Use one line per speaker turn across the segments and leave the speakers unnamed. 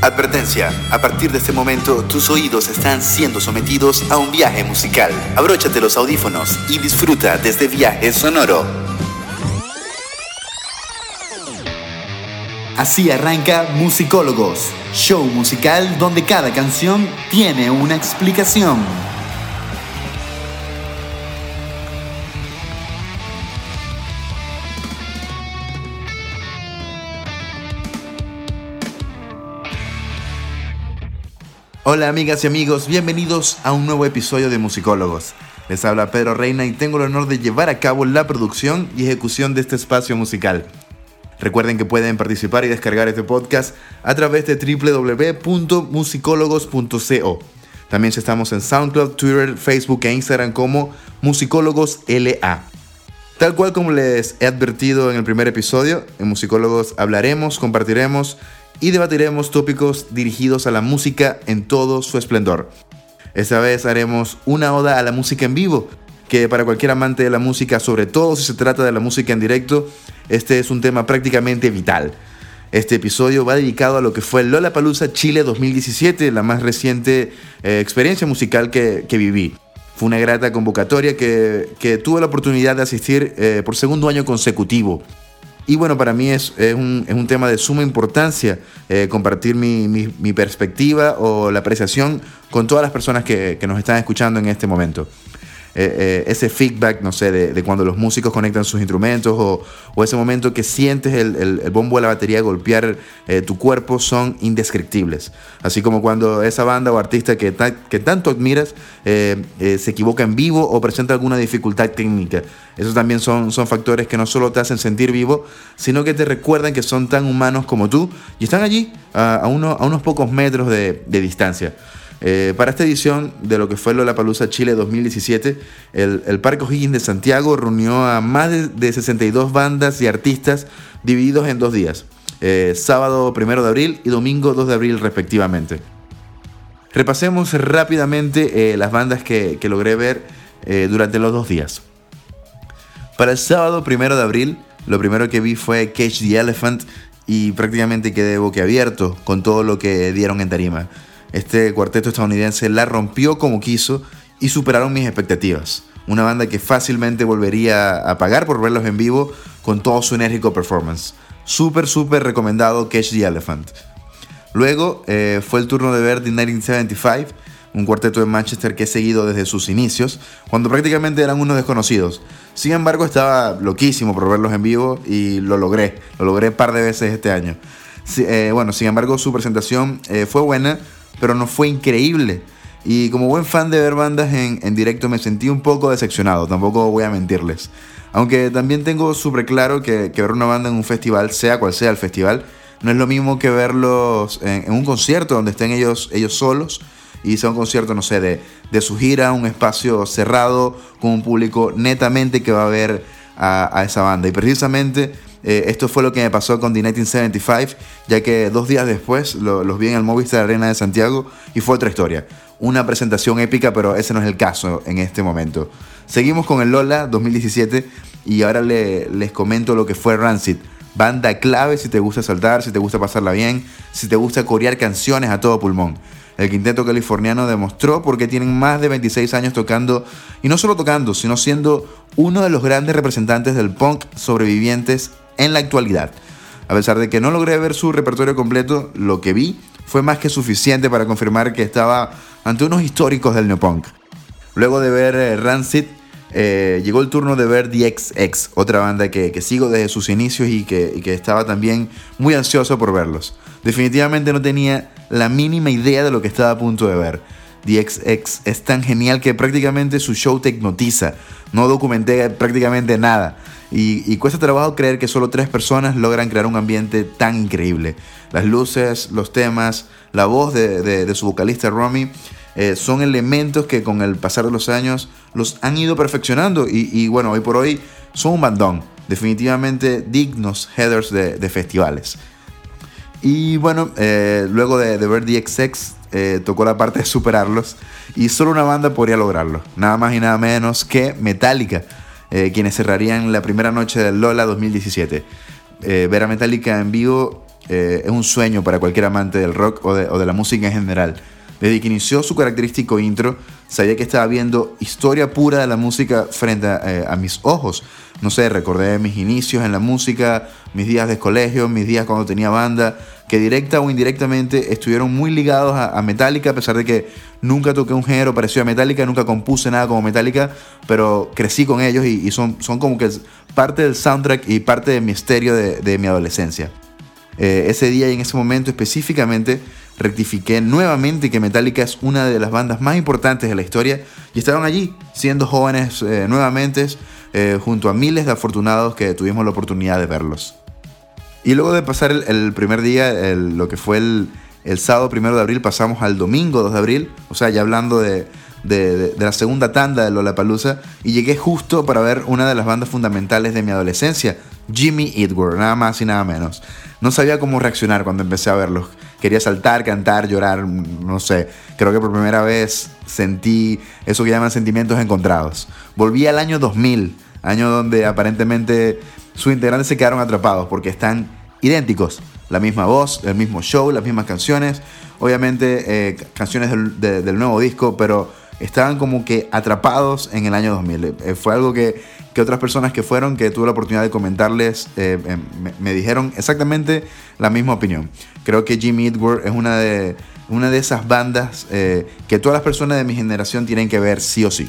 Advertencia, a partir de este momento tus oídos están siendo sometidos a un viaje musical. Abróchate los audífonos y disfruta de este viaje sonoro. Así arranca Musicólogos, show musical donde cada canción tiene una explicación. Hola amigas y amigos, bienvenidos a un nuevo episodio de Musicólogos. Les habla Pedro Reina y tengo el honor de llevar a cabo la producción y ejecución de este espacio musical. Recuerden que pueden participar y descargar este podcast a través de www.musicólogos.co. También estamos en SoundCloud, Twitter, Facebook e Instagram como Musicólogos LA. Tal cual como les he advertido en el primer episodio, en Musicólogos hablaremos, compartiremos y debatiremos tópicos dirigidos a la música en todo su esplendor. Esta vez haremos una oda a la música en vivo, que para cualquier amante de la música, sobre todo si se trata de la música en directo, este es un tema prácticamente vital. Este episodio va dedicado a lo que fue Lola Palusa Chile 2017, la más reciente eh, experiencia musical que, viví. Fue una grata convocatoria que, tuve la oportunidad de asistir eh, por segundo año consecutivo. Y bueno, para mí es, un, tema de suma importancia eh, compartir mi, perspectiva o la apreciación con todas las personas que, que nos están escuchando en este momento. Eh, eh, ese feedback, no sé, de, cuando los músicos conectan sus instrumentos o, ese momento que sientes el, bombo de la batería golpear eh, tu cuerpo son indescriptibles. Así como cuando esa banda o artista que, tanto admiras se equivoca en vivo o presenta alguna dificultad técnica. Esos también son, factores que no solo te hacen sentir vivo, sino que te recuerdan que son tan humanos como tú y están allí a, uno, a unos pocos metros de distancia. Eh, para esta edición de lo que fue Lollapalooza Chile 2017, el, el Parque O'Higgins de Santiago reunió a más de, 62 bandas y artistas divididos en dos días, eh, sábado 1 de abril y domingo 2 de abril respectivamente. Repasemos rápidamente eh, las bandas que, logré ver durante los dos días. Para el sábado 1 de abril, lo primero que vi fue Cage the Elephant y prácticamente quedé boquiabierto con todo lo que dieron en tarima. Este cuarteto estadounidense la rompió como quiso y superaron mis expectativas. Una banda que fácilmente volvería a pagar por verlos en vivo con todo su enérgico performance. Súper, súper recomendado Catch the Elephant. Luego eh, fue el turno de ver The 1975, un cuarteto de Manchester que he seguido desde sus inicios, cuando prácticamente eran unos desconocidos. Sin embargo, estaba loquísimo por verlos en vivo y lo logré. Lo logré un par de veces este año. Eh, bueno, sin embargo, su presentación eh, fue buena, pero no fue increíble. Y como buen fan de ver bandas en, directo me sentí un poco decepcionado, tampoco voy a mentirles. Aunque también tengo súper claro que, ver una banda en un festival, sea cual sea el festival, no es lo mismo que verlos en, un concierto donde estén ellos, ellos solos y sea un concierto, no sé, de, de, su gira, un espacio cerrado con un público netamente que va a ver a, a esa banda. Y precisamente eh, esto fue lo que me pasó con The 1975, ya que dos días después los vi en el Movistar Arena de Santiago y fue otra historia. Una presentación épica, pero ese no es el caso en este momento. Seguimos con el Lola 2017 y ahora les comento lo que fue Rancid. Banda clave si te gusta saltar, si te gusta pasarla bien, si te gusta corear canciones a todo pulmón. El quinteto californiano demostró por qué tienen más de 26 años tocando, y no solo tocando, sino siendo uno de los grandes representantes del punk sobrevivientes en la actualidad. A pesar de que no logré ver su repertorio completo, lo que vi fue más que suficiente para confirmar que estaba ante unos históricos del neopunk. Luego de ver eh, Rancid, eh, llegó el turno de ver The XX, otra banda que, sigo desde sus inicios y que, estaba también muy ansioso por verlos. Definitivamente no tenía la mínima idea de lo que estaba a punto de ver. The XX es tan genial que prácticamente su show te hipnotiza. No documenté prácticamente nada. Y, cuesta trabajo creer que solo tres personas logran crear un ambiente tan increíble. Las luces, los temas, la voz de, su vocalista Romy eh, son elementos que con el pasar de los años los han ido perfeccionando y, bueno, hoy por hoy son un bandón. Definitivamente dignos headers de, festivales. Y bueno, eh, luego de, ver DXX eh, tocó la parte de superarlos y solo una banda podría lograrlo. Nada más y nada menos que Metallica eh, quienes cerrarían la primera noche del Lola 2017. Eh, ver a Metallica en vivo es un sueño para cualquier amante del rock o de, la música en general. Desde que inició su característico intro, sabía que estaba viendo historia pura de la música frente a, eh, mis ojos. No sé, recordé mis inicios en la música, mis días de colegio, mis días cuando tenía banda, que directa o indirectamente estuvieron muy ligados a, Metallica, a pesar de que nunca toqué un género parecido a Metallica, nunca compuse nada como Metallica, pero crecí con ellos y, son, son como que parte del soundtrack y parte del misterio de, mi adolescencia. Eh, ese día y en ese momento específicamente rectifiqué nuevamente que Metallica es una de las bandas más importantes de la historia y estaban allí, siendo jóvenes eh, nuevamente, eh, junto a miles de afortunados que tuvimos la oportunidad de verlos. Y luego de pasar el, primer día, lo que fue el, sábado primero de abril, pasamos al domingo 2 de abril, o sea, ya hablando de, la segunda tanda de Lollapalooza, y llegué justo para ver una de las bandas fundamentales de mi adolescencia, Jimmy Eat nada más y nada menos. No sabía cómo reaccionar cuando empecé a verlos. Quería saltar, cantar, llorar, no sé. Creo que por primera vez sentí eso que llaman sentimientos encontrados. Volví al año 2000, año donde aparentemente sus integrantes se quedaron atrapados porque están idénticos. La misma voz, el mismo show, las mismas canciones. Obviamente eh, canciones del, nuevo disco, pero estaban como que atrapados en el año 2000. Eh, fue algo que, que, otras personas que fueron, que tuve la oportunidad de comentarles, eh, me, dijeron exactamente la misma opinión. Creo que Jimmy Edward es una de, una de esas bandas que todas las personas de mi generación tienen que ver sí o sí.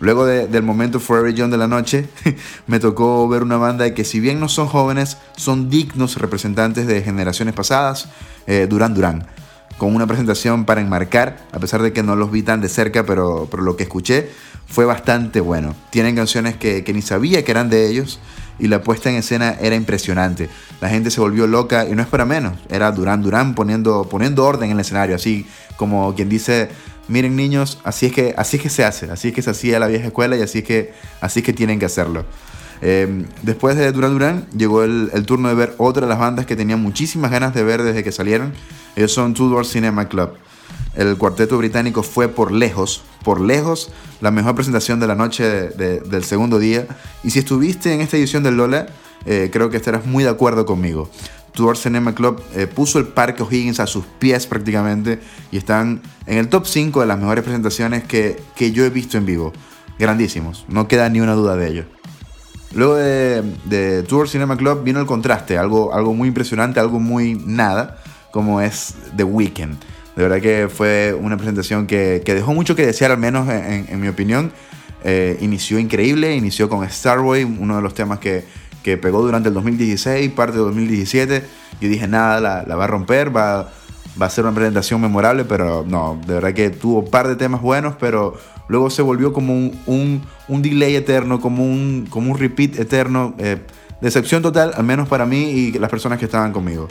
Luego del momento Forever Young de la noche, me tocó ver una banda que si bien no son jóvenes, son dignos representantes de generaciones pasadas, eh, Duran Duran, con una presentación para enmarcar, a pesar de que no los vi tan de cerca, pero, pero lo que escuché fue bastante bueno. Tienen canciones que, ni sabía que eran de ellos y la puesta en escena era impresionante. La gente se volvió loca y no es para menos. Era Duran Duran poniendo, poniendo orden en el escenario, así como quien dice miren niños, así es que, así es que se hace, así es que se hacía la vieja escuela y así es que, así que tienen que hacerlo. Em, después de Duran Duran llegó el, turno de ver otra de las bandas que tenía muchísimas ganas de ver desde que salieron. Ellos son Tudor Cinema Club. El cuarteto británico fue por lejos, por lejos, la mejor presentación de la noche del segundo día. Y si estuviste en esta edición del Lola, eh, creo que estarás muy de acuerdo conmigo. Tudor Cinema Club eh, puso el Parque O'Higgins a sus pies prácticamente y están en el top 5 de las mejores presentaciones que, que yo he visto en vivo. Grandísimos, no queda ni una duda de ello. Luego de, Tour Cinema Club vino el contraste, algo, algo muy impresionante, algo muy nada, como es The Weeknd. De verdad que fue una presentación que, que dejó mucho que desear, al menos en, mi opinión. Eh, inició increíble, inició con Starway, uno de los temas que, que pegó durante el 2016, parte de 2017. Yo dije, nada, la, va a romper, va, va a ser una presentación memorable, pero no, de verdad que tuvo un par de temas buenos, pero luego se volvió como un, un, delay eterno, como un, como un repeat eterno. Eh, decepción total, al menos para mí y las personas que estaban conmigo.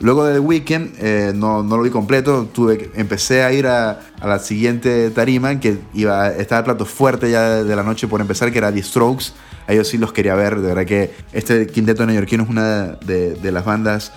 Luego de The Weeknd, eh, no, no, lo vi completo, tuve, empecé a ir a, a, la siguiente tarima, que iba, estaba el plato fuerte ya de, la noche por empezar, que era The Strokes. A ellos sí los quería ver, de verdad que este quinteto neoyorquino es una de, las bandas,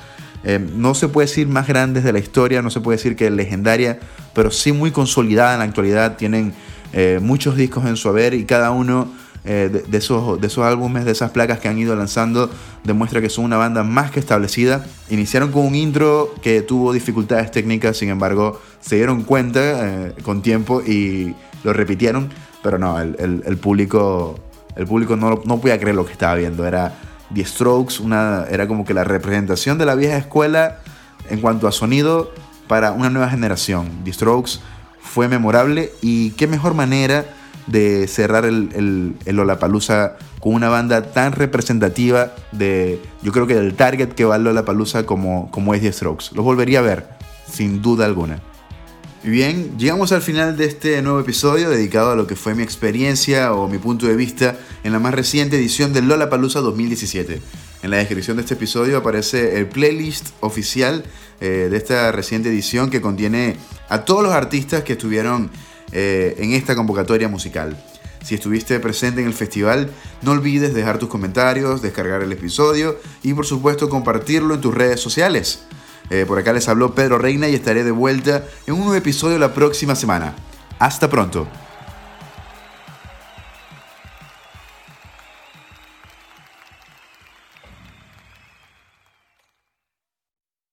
eh, no se puede decir más grandes de la historia, no se puede decir que legendaria, pero sí muy consolidada en la actualidad, tienen eh, muchos discos en su haber y cada uno eh, de, esos, de esos álbumes, de esas placas que han ido lanzando, demuestra que son una banda más que establecida. Iniciaron con un intro que tuvo dificultades técnicas, sin embargo, se dieron cuenta con tiempo y lo repitieron, pero no, el, público, el público no, no podía creer lo que estaba viendo. Era The Strokes, una, era como que la representación de la vieja escuela en cuanto a sonido para una nueva generación. The Strokes fue memorable y qué mejor manera de cerrar el, el, el con una banda tan representativa de, yo creo que del target que va el Lollapalooza como, como es The Strokes. Los volvería a ver, sin duda alguna. Bien, llegamos al final de este nuevo episodio dedicado a lo que fue mi experiencia o mi punto de vista en la más reciente edición del Lollapalooza 2017. En la descripción de este episodio aparece el playlist oficial eh, de esta reciente edición que contiene a todos los artistas que estuvieron eh, en esta convocatoria musical. Si estuviste presente en el festival, no olvides dejar tus comentarios, descargar el episodio y por supuesto compartirlo en tus redes sociales. Eh, por acá les habló Pedro Reina y estaré de vuelta en un nuevo episodio la próxima semana. Hasta pronto.